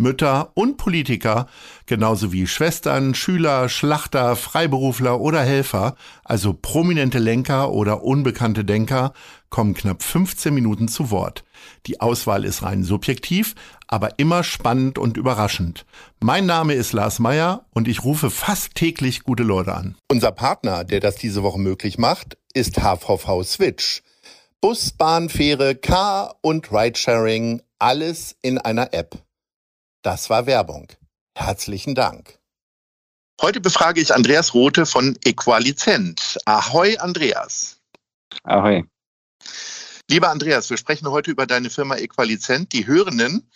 Mütter und Politiker, genauso wie Schwestern, Schüler, Schlachter, Freiberufler oder Helfer, also prominente Lenker oder unbekannte Denker, kommen knapp 15 Minuten zu Wort. Die Auswahl ist rein subjektiv, aber immer spannend und überraschend. Mein Name ist Lars Meyer und ich rufe fast täglich gute Leute an. Unser Partner, der das diese Woche möglich macht, ist HVV Switch. Bus, Bahn, Fähre, Car und Ridesharing, alles in einer App. Das war Werbung. Herzlichen Dank. Heute befrage ich Andreas Rote von Equalizent. Ahoi, Andreas. Ahoi. Lieber Andreas, wir sprechen heute über deine Firma Equalizent, die Hörenden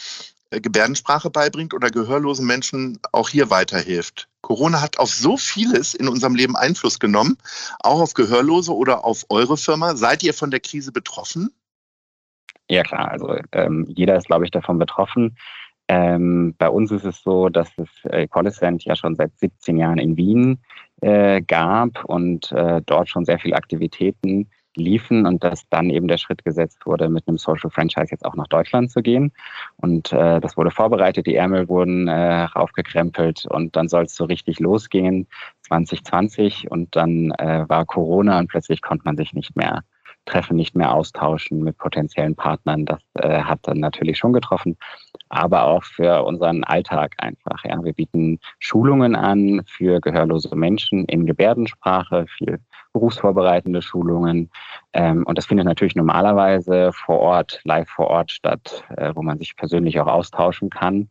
äh, Gebärdensprache beibringt oder gehörlosen Menschen auch hier weiterhilft. Corona hat auf so vieles in unserem Leben Einfluss genommen, auch auf Gehörlose oder auf eure Firma. Seid ihr von der Krise betroffen? Ja klar, also ähm, jeder ist, glaube ich, davon betroffen. Ähm, bei uns ist es so, dass es äh, ja schon seit 17 Jahren in Wien äh, gab und äh, dort schon sehr viele Aktivitäten liefen und dass dann eben der Schritt gesetzt wurde, mit einem Social Franchise jetzt auch nach Deutschland zu gehen. Und äh, das wurde vorbereitet, die Ärmel wurden äh, raufgekrempelt und dann soll es so richtig losgehen 2020 und dann äh, war Corona und plötzlich konnte man sich nicht mehr treffen, nicht mehr austauschen mit potenziellen Partnern. Das äh, hat dann natürlich schon getroffen, aber auch für unseren Alltag einfach. Ja, wir bieten Schulungen an für gehörlose Menschen in Gebärdensprache, viel berufsvorbereitende Schulungen. Ähm, und das findet natürlich normalerweise vor Ort, live vor Ort statt, äh, wo man sich persönlich auch austauschen kann.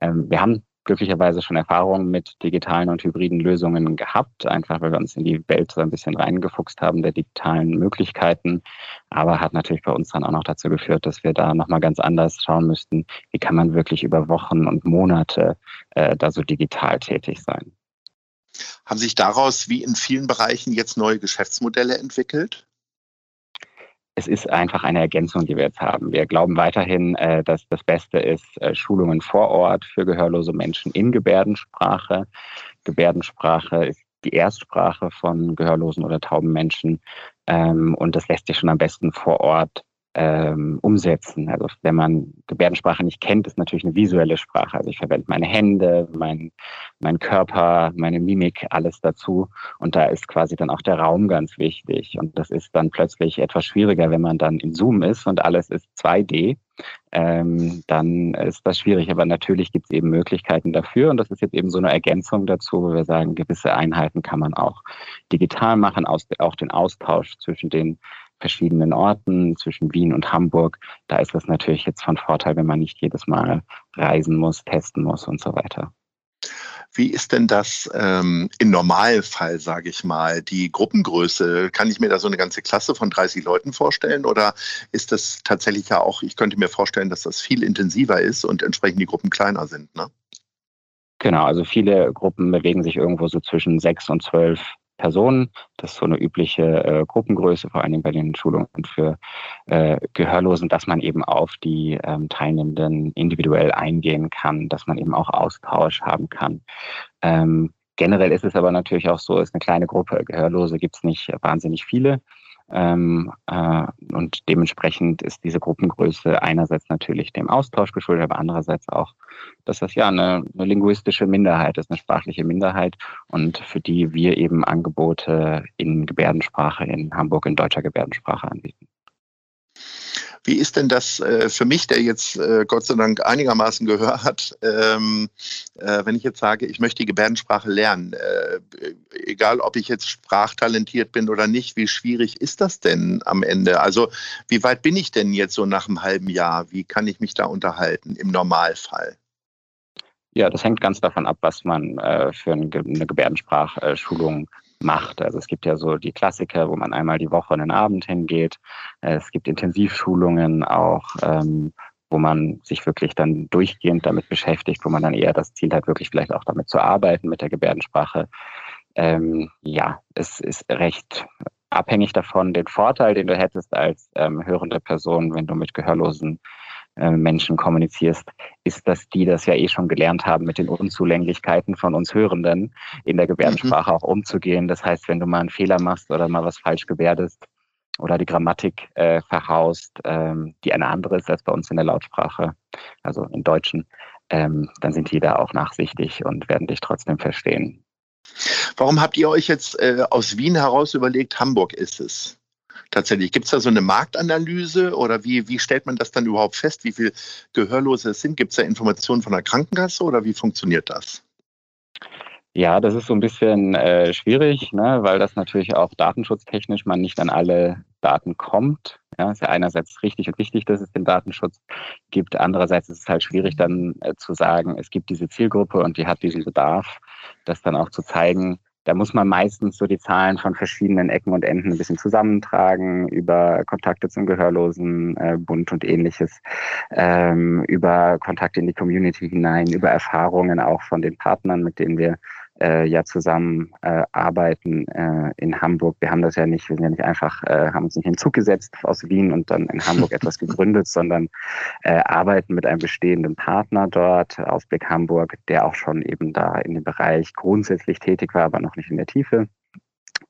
Ähm, wir haben glücklicherweise schon Erfahrungen mit digitalen und hybriden Lösungen gehabt, einfach weil wir uns in die Welt so ein bisschen reingefuchst haben der digitalen Möglichkeiten. Aber hat natürlich bei uns dann auch noch dazu geführt, dass wir da nochmal ganz anders schauen müssten, wie kann man wirklich über Wochen und Monate äh, da so digital tätig sein. Haben sich daraus wie in vielen Bereichen jetzt neue Geschäftsmodelle entwickelt? Es ist einfach eine Ergänzung, die wir jetzt haben. Wir glauben weiterhin, äh, dass das Beste ist, äh, Schulungen vor Ort für gehörlose Menschen in Gebärdensprache. Gebärdensprache ist die Erstsprache von gehörlosen oder tauben Menschen. Ähm, und das lässt sich schon am besten vor Ort ähm, umsetzen. Also wenn man Gebärdensprache nicht kennt, ist natürlich eine visuelle Sprache. Also ich verwende meine Hände, mein, mein Körper, meine Mimik, alles dazu. Und da ist quasi dann auch der Raum ganz wichtig. Und das ist dann plötzlich etwas schwieriger, wenn man dann in Zoom ist und alles ist 2D. Ähm, dann ist das schwierig. Aber natürlich gibt es eben Möglichkeiten dafür. Und das ist jetzt eben so eine Ergänzung dazu, wo wir sagen, gewisse Einheiten kann man auch digital machen, aus, auch den Austausch zwischen den verschiedenen Orten zwischen Wien und Hamburg. Da ist das natürlich jetzt von Vorteil, wenn man nicht jedes Mal reisen muss, testen muss und so weiter. Wie ist denn das ähm, im Normalfall, sage ich mal, die Gruppengröße? Kann ich mir da so eine ganze Klasse von 30 Leuten vorstellen? Oder ist das tatsächlich ja auch, ich könnte mir vorstellen, dass das viel intensiver ist und entsprechend die Gruppen kleiner sind, ne? Genau, also viele Gruppen bewegen sich irgendwo so zwischen sechs und zwölf Personen. Das ist so eine übliche äh, Gruppengröße, vor allem bei den Schulungen für äh, Gehörlosen, dass man eben auf die ähm, Teilnehmenden individuell eingehen kann, dass man eben auch Austausch haben kann. Ähm, generell ist es aber natürlich auch so, ist eine kleine Gruppe. Gehörlose gibt es nicht wahnsinnig viele. Ähm, äh, und dementsprechend ist diese Gruppengröße einerseits natürlich dem Austausch geschuldet, aber andererseits auch, dass das ja eine, eine linguistische Minderheit ist, eine sprachliche Minderheit und für die wir eben Angebote in Gebärdensprache in Hamburg in deutscher Gebärdensprache anbieten. Wie ist denn das äh, für mich, der jetzt äh, Gott sei Dank einigermaßen Gehör hat, ähm, äh, wenn ich jetzt sage, ich möchte die Gebärdensprache lernen, äh, egal ob ich jetzt sprachtalentiert bin oder nicht, wie schwierig ist das denn am Ende? Also wie weit bin ich denn jetzt so nach einem halben Jahr? Wie kann ich mich da unterhalten im Normalfall? Ja, das hängt ganz davon ab, was man äh, für eine Gebärdensprachschulung macht. Also es gibt ja so die Klassiker, wo man einmal die Woche einen Abend hingeht. Es gibt Intensivschulungen auch, ähm, wo man sich wirklich dann durchgehend damit beschäftigt, wo man dann eher das Ziel hat, wirklich vielleicht auch damit zu arbeiten, mit der Gebärdensprache. ähm, ja, es ist recht abhängig davon, den Vorteil, den du hättest als ähm, hörende Person, wenn du mit gehörlosen Menschen kommunizierst, ist, dass die das ja eh schon gelernt haben, mit den Unzulänglichkeiten von uns Hörenden in der Gebärdensprache mhm. auch umzugehen. Das heißt, wenn du mal einen Fehler machst oder mal was falsch gebärdest oder die Grammatik äh, verhaust, ähm, die eine andere ist als bei uns in der Lautsprache, also im Deutschen, ähm, dann sind die da auch nachsichtig und werden dich trotzdem verstehen. Warum habt ihr euch jetzt äh, aus Wien heraus überlegt, Hamburg ist es? Tatsächlich? Gibt es da so eine Marktanalyse oder wie, wie stellt man das dann überhaupt fest, wie viele Gehörlose es sind? Gibt es da Informationen von der Krankenkasse oder wie funktioniert das? Ja, das ist so ein bisschen äh, schwierig, ne, weil das natürlich auch datenschutztechnisch man nicht an alle Daten kommt. Ja, ist ja einerseits richtig und wichtig, dass es den Datenschutz gibt. Andererseits ist es halt schwierig dann äh, zu sagen, es gibt diese Zielgruppe und die hat diesen Bedarf, das dann auch zu zeigen, da muss man meistens so die Zahlen von verschiedenen Ecken und Enden ein bisschen zusammentragen, über Kontakte zum Gehörlosenbund äh, und ähnliches, ähm, über Kontakte in die Community hinein, über Erfahrungen auch von den Partnern, mit denen wir äh, ja zusammen äh, arbeiten äh, in Hamburg. Wir haben das ja nicht, wir sind ja nicht einfach, äh, haben uns nicht in den Zug gesetzt aus Wien und dann in Hamburg etwas gegründet, sondern äh, arbeiten mit einem bestehenden Partner dort, Ausblick Hamburg, der auch schon eben da in dem Bereich grundsätzlich tätig war, aber noch nicht in der Tiefe.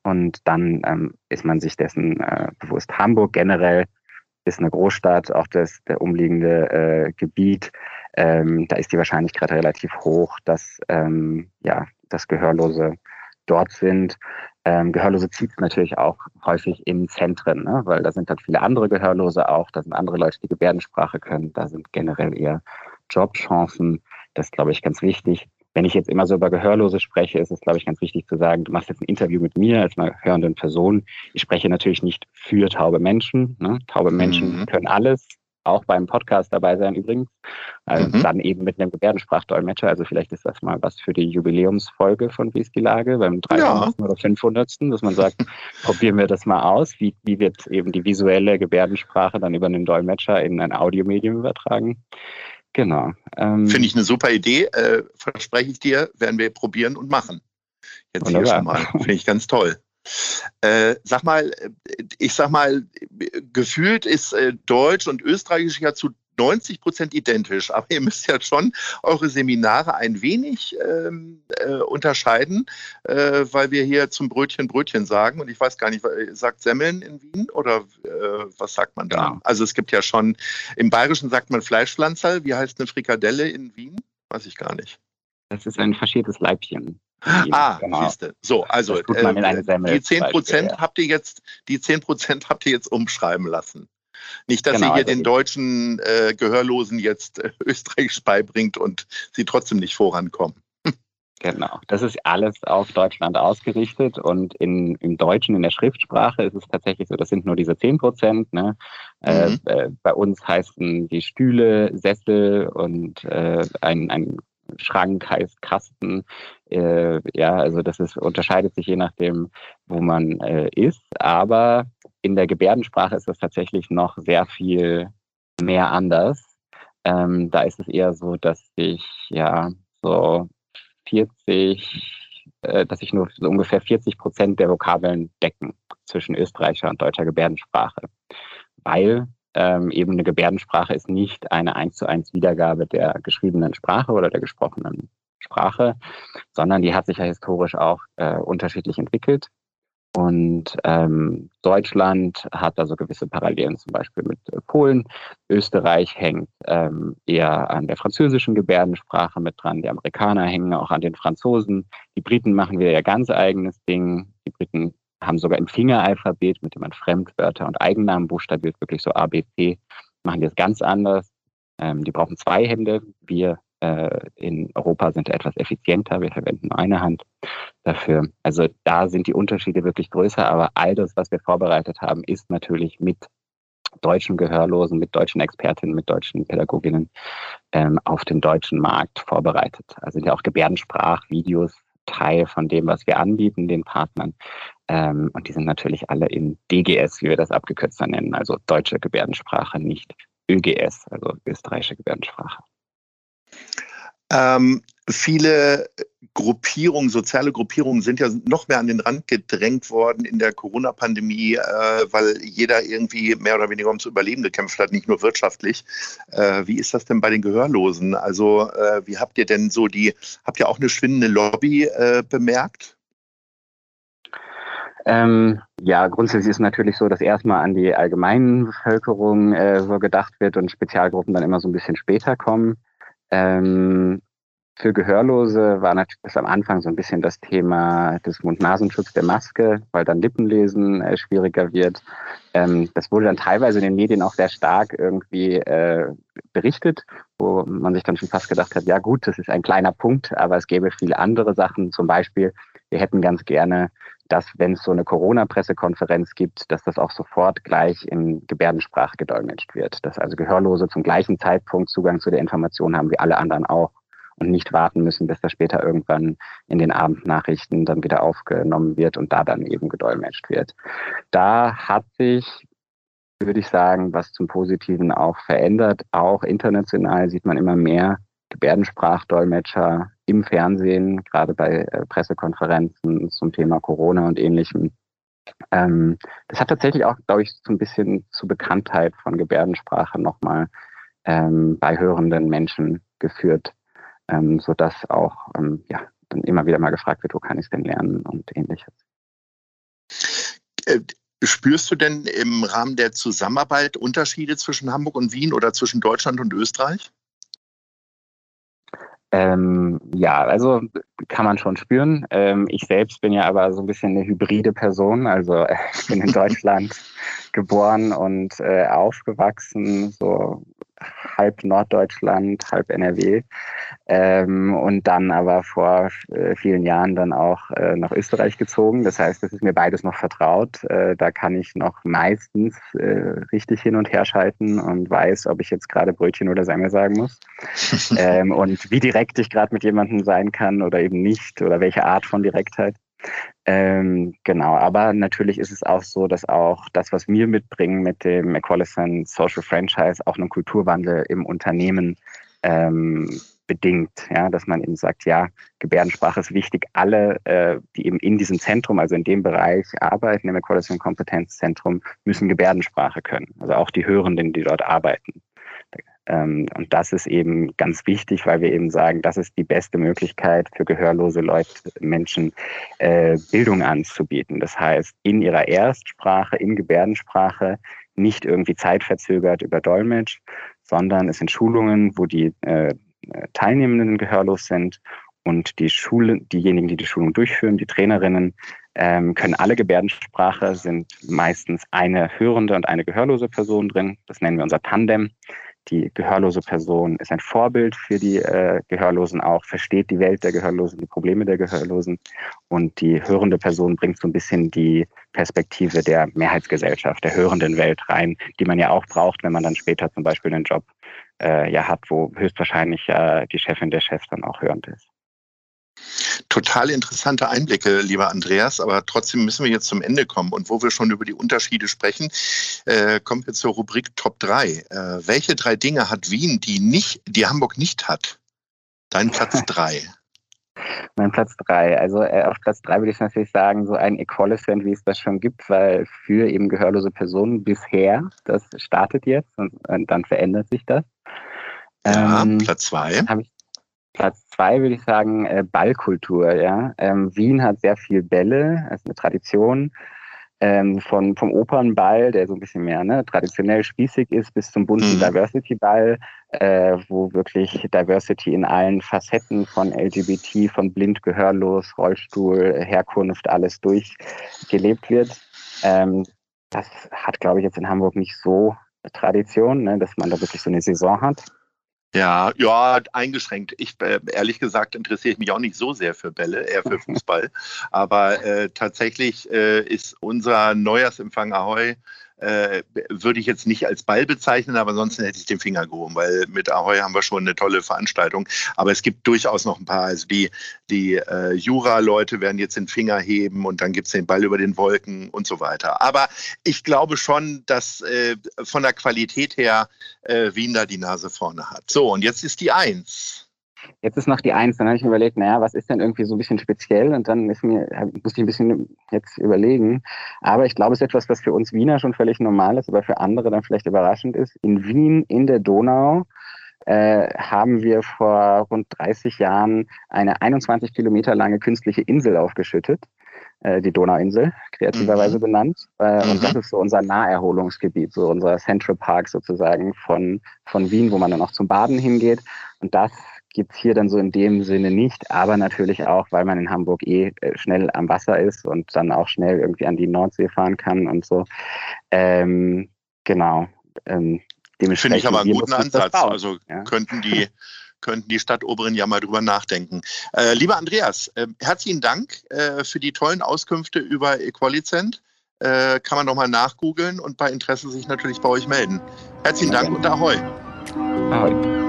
Und dann ähm, ist man sich dessen äh, bewusst. Hamburg generell ist eine Großstadt, auch das der umliegende äh, Gebiet. Ähm, da ist die Wahrscheinlichkeit relativ hoch, dass ähm, ja dass Gehörlose dort sind. Ähm, Gehörlose zieht es natürlich auch häufig in Zentren, ne? weil da sind dann viele andere Gehörlose auch, da sind andere Leute, die Gebärdensprache können, da sind generell eher Jobchancen. Das ist, glaube ich, ganz wichtig. Wenn ich jetzt immer so über Gehörlose spreche, ist es, glaube ich, ganz wichtig zu sagen, du machst jetzt ein Interview mit mir als einer hörenden Person. Ich spreche natürlich nicht für taube Menschen. Ne? Taube Menschen mhm. können alles auch beim Podcast dabei sein übrigens. Also mhm. Dann eben mit einem Gebärdensprachdolmetscher. Also vielleicht ist das mal was für die Jubiläumsfolge von Wie ist die Lage beim 300. Ja. oder 500. dass man sagt, probieren wir das mal aus. Wie, wie wird eben die visuelle Gebärdensprache dann über einen Dolmetscher in ein Audiomedium übertragen? Genau. Ähm, Finde ich eine super Idee. Äh, verspreche ich dir, werden wir probieren und machen. Jetzt wunderbar. hier schon mal. Finde ich ganz toll. Äh, sag mal, ich sag mal, gefühlt ist äh, Deutsch und Österreichisch ja zu 90 Prozent identisch, aber ihr müsst ja schon eure Seminare ein wenig ähm, äh, unterscheiden, äh, weil wir hier zum Brötchen Brötchen sagen und ich weiß gar nicht, sagt Semmeln in Wien oder äh, was sagt man da? Genau. Also es gibt ja schon, im Bayerischen sagt man Fleischpflanzerl, wie heißt eine Frikadelle in Wien? Weiß ich gar nicht. Das ist ein faschiertes Leibchen. Ah, genau. siehste. So, also äh, die 10 Prozent ja. habt ihr jetzt, die 10 Prozent habt ihr jetzt umschreiben lassen. Nicht, dass genau, ihr hier also den deutschen äh, Gehörlosen jetzt äh, Österreichisch beibringt und sie trotzdem nicht vorankommen. Genau, das ist alles auf Deutschland ausgerichtet und in, im Deutschen, in der Schriftsprache ist es tatsächlich so, das sind nur diese 10 Prozent. Ne? Äh, mhm. Äh, bei uns heißen die Stühle, Sessel und äh, ein, ein Schrank heißt Kasten. Äh, ja, also das ist, unterscheidet sich je nachdem, wo man äh, ist. Aber in der Gebärdensprache ist es tatsächlich noch sehr viel mehr anders. Ähm, da ist es eher so, dass ich ja so 40, äh, dass ich nur so ungefähr 40 Prozent der Vokabeln decken zwischen österreichischer und deutscher Gebärdensprache. Weil ähm, eben eine Gebärdensprache ist nicht eine eins zu eins Wiedergabe der geschriebenen Sprache oder der gesprochenen Sprache, sondern die hat sich ja historisch auch äh, unterschiedlich entwickelt. Und ähm, Deutschland hat also gewisse Parallelen zum Beispiel mit äh, Polen. Österreich hängt ähm, eher an der französischen Gebärdensprache mit dran. Die Amerikaner hängen auch an den Franzosen. Die Briten machen wieder ihr ganz eigenes Ding. Die Briten haben sogar im Fingeralphabet, mit dem man Fremdwörter und Eigennamen buchstabiert, wirklich so A, B, C, machen die es ganz anders. Ähm, die brauchen zwei Hände. Wir äh, in Europa sind etwas effizienter. Wir verwenden nur eine Hand dafür. Also da sind die Unterschiede wirklich größer. Aber all das, was wir vorbereitet haben, ist natürlich mit deutschen Gehörlosen, mit deutschen Expertinnen, mit deutschen Pädagoginnen ähm, auf dem deutschen Markt vorbereitet. Also sind ja auch Gebärdensprachvideos Teil von dem, was wir anbieten, den Partnern. Ähm, und die sind natürlich alle in DGS, wie wir das abgekürzt nennen, also deutsche Gebärdensprache, nicht ÖGS, also österreichische Gebärdensprache. Ähm, viele Gruppierungen, soziale Gruppierungen sind ja noch mehr an den Rand gedrängt worden in der Corona-Pandemie, äh, weil jeder irgendwie mehr oder weniger ums Überleben gekämpft hat, nicht nur wirtschaftlich. Äh, wie ist das denn bei den Gehörlosen? Also äh, wie habt ihr denn so die, habt ihr auch eine schwindende Lobby äh, bemerkt? Ähm, ja, grundsätzlich ist natürlich so, dass erstmal an die allgemeine Bevölkerung äh, so gedacht wird und Spezialgruppen dann immer so ein bisschen später kommen. Ähm, für Gehörlose war natürlich am Anfang so ein bisschen das Thema des Mund-Nasenschutz der Maske, weil dann Lippenlesen äh, schwieriger wird. Ähm, das wurde dann teilweise in den Medien auch sehr stark irgendwie äh, berichtet, wo man sich dann schon fast gedacht hat, ja gut, das ist ein kleiner Punkt, aber es gäbe viele andere Sachen. Zum Beispiel, wir hätten ganz gerne, dass wenn es so eine Corona-Pressekonferenz gibt, dass das auch sofort gleich in Gebärdensprache gedolmetscht wird. Dass also Gehörlose zum gleichen Zeitpunkt Zugang zu der Information haben wie alle anderen auch und nicht warten müssen, bis das später irgendwann in den Abendnachrichten dann wieder aufgenommen wird und da dann eben gedolmetscht wird. Da hat sich würde ich sagen, was zum Positiven auch verändert. Auch international sieht man immer mehr Gebärdensprachdolmetscher im Fernsehen, gerade bei äh, Pressekonferenzen zum Thema Corona und ähnlichem. Ähm, das hat tatsächlich auch, glaube ich, so ein bisschen zur Bekanntheit von Gebärdensprache nochmal ähm, bei hörenden Menschen geführt ähm, sodass auch ähm, ja, dann immer wieder mal gefragt wird, wo kann ich es denn lernen und ähnliches. Äh, spürst du denn im Rahmen der Zusammenarbeit Unterschiede zwischen Hamburg und Wien oder zwischen Deutschland und Österreich? Ähm, ja, also kann man schon spüren. Ähm, ich selbst bin ja aber so ein bisschen eine hybride Person. Also äh, ich bin in Deutschland geboren und äh, aufgewachsen, so halb Norddeutschland, halb NRW. Ähm, und dann aber vor äh, vielen Jahren dann auch äh, nach Österreich gezogen. Das heißt, das ist mir beides noch vertraut. Äh, da kann ich noch meistens äh, richtig hin und her schalten und weiß, ob ich jetzt gerade Brötchen oder Semmel sagen muss. ähm, und wie direkt ich gerade mit jemandem sein kann oder eben nicht oder welche Art von Direktheit. Ähm, genau, aber natürlich ist es auch so, dass auch das, was wir mitbringen mit dem Equalison Social Franchise, auch einen Kulturwandel im Unternehmen ähm, bedingt, ja, dass man eben sagt, ja, Gebärdensprache ist wichtig. Alle, äh, die eben in diesem Zentrum, also in dem Bereich arbeiten, im Equality Kompetenzzentrum, müssen Gebärdensprache können. Also auch die Hörenden, die dort arbeiten. Ähm, und das ist eben ganz wichtig, weil wir eben sagen, das ist die beste Möglichkeit für gehörlose Leute, Menschen äh, Bildung anzubieten. Das heißt, in ihrer Erstsprache, in Gebärdensprache, nicht irgendwie zeitverzögert über Dolmetsch, sondern es sind Schulungen, wo die äh, Teilnehmenden gehörlos sind und die Schule, diejenigen, die die Schulung durchführen, die Trainerinnen, ähm, können alle Gebärdensprache, sind meistens eine hörende und eine gehörlose Person drin. Das nennen wir unser Tandem. Die gehörlose Person ist ein Vorbild für die äh, Gehörlosen auch, versteht die Welt der Gehörlosen, die Probleme der Gehörlosen. Und die hörende Person bringt so ein bisschen die Perspektive der Mehrheitsgesellschaft, der hörenden Welt rein, die man ja auch braucht, wenn man dann später zum Beispiel einen Job äh, ja hat, wo höchstwahrscheinlich äh, die Chefin der Chef dann auch hörend ist. Total interessante Einblicke, lieber Andreas, aber trotzdem müssen wir jetzt zum Ende kommen. Und wo wir schon über die Unterschiede sprechen, äh, kommen wir zur Rubrik Top 3. Äh, welche drei Dinge hat Wien, die nicht, die Hamburg nicht hat? Dein Platz 3. Mein Platz 3. Also äh, auf Platz 3 würde ich natürlich sagen, so ein Equalicent, wie es das schon gibt, weil für eben gehörlose Personen bisher, das startet jetzt und, und dann verändert sich das. Ja, ähm, Platz 2. Habe ich Platz zwei würde ich sagen äh, Ballkultur. Ja? Ähm, Wien hat sehr viel Bälle, also eine Tradition. Ähm, von, vom Opernball, der so ein bisschen mehr ne, traditionell spießig ist, bis zum bunten mhm. Diversity-Ball, äh, wo wirklich Diversity in allen Facetten von LGBT, von blind, gehörlos, Rollstuhl, Herkunft, alles durchgelebt wird. Ähm, das hat, glaube ich, jetzt in Hamburg nicht so Tradition, ne, dass man da wirklich so eine Saison hat. Ja, ja, eingeschränkt. Ich äh, ehrlich gesagt interessiere ich mich auch nicht so sehr für Bälle, eher für Fußball. Aber äh, tatsächlich äh, ist unser Neujahrsempfang Ahoi äh, würde ich jetzt nicht als Ball bezeichnen, aber ansonsten hätte ich den Finger gehoben, weil mit Ahoy haben wir schon eine tolle Veranstaltung. Aber es gibt durchaus noch ein paar. Also die, die äh, Jura-Leute werden jetzt den Finger heben und dann gibt es den Ball über den Wolken und so weiter. Aber ich glaube schon, dass äh, von der Qualität her äh, Wien da die Nase vorne hat. So, und jetzt ist die Eins. Jetzt ist noch die Eins. Dann habe ich mir überlegt, naja, was ist denn irgendwie so ein bisschen speziell? Und dann ist mir, muss ich ein bisschen jetzt überlegen. Aber ich glaube, es ist etwas, was für uns Wiener schon völlig normal ist, aber für andere dann vielleicht überraschend ist. In Wien, in der Donau, äh, haben wir vor rund 30 Jahren eine 21 Kilometer lange künstliche Insel aufgeschüttet äh, die Donauinsel, kreativerweise mhm. benannt. Äh, mhm. Und das ist so unser Naherholungsgebiet, so unser Central Park sozusagen von, von Wien, wo man dann auch zum Baden hingeht. Und das gibt's hier dann so in dem Sinne nicht, aber natürlich auch, weil man in Hamburg eh äh, schnell am Wasser ist und dann auch schnell irgendwie an die Nordsee fahren kann und so. Ähm, genau. Ähm, Finde ich aber einen guten Ansatz. Also ja. könnten die könnten die Stadtoberen ja mal drüber nachdenken. Äh, lieber Andreas, äh, herzlichen Dank äh, für die tollen Auskünfte über Equalicent. Äh, kann man nochmal nachgoogeln und bei Interesse sich natürlich bei euch melden. Herzlichen Dank und Ahoi. Ahoi.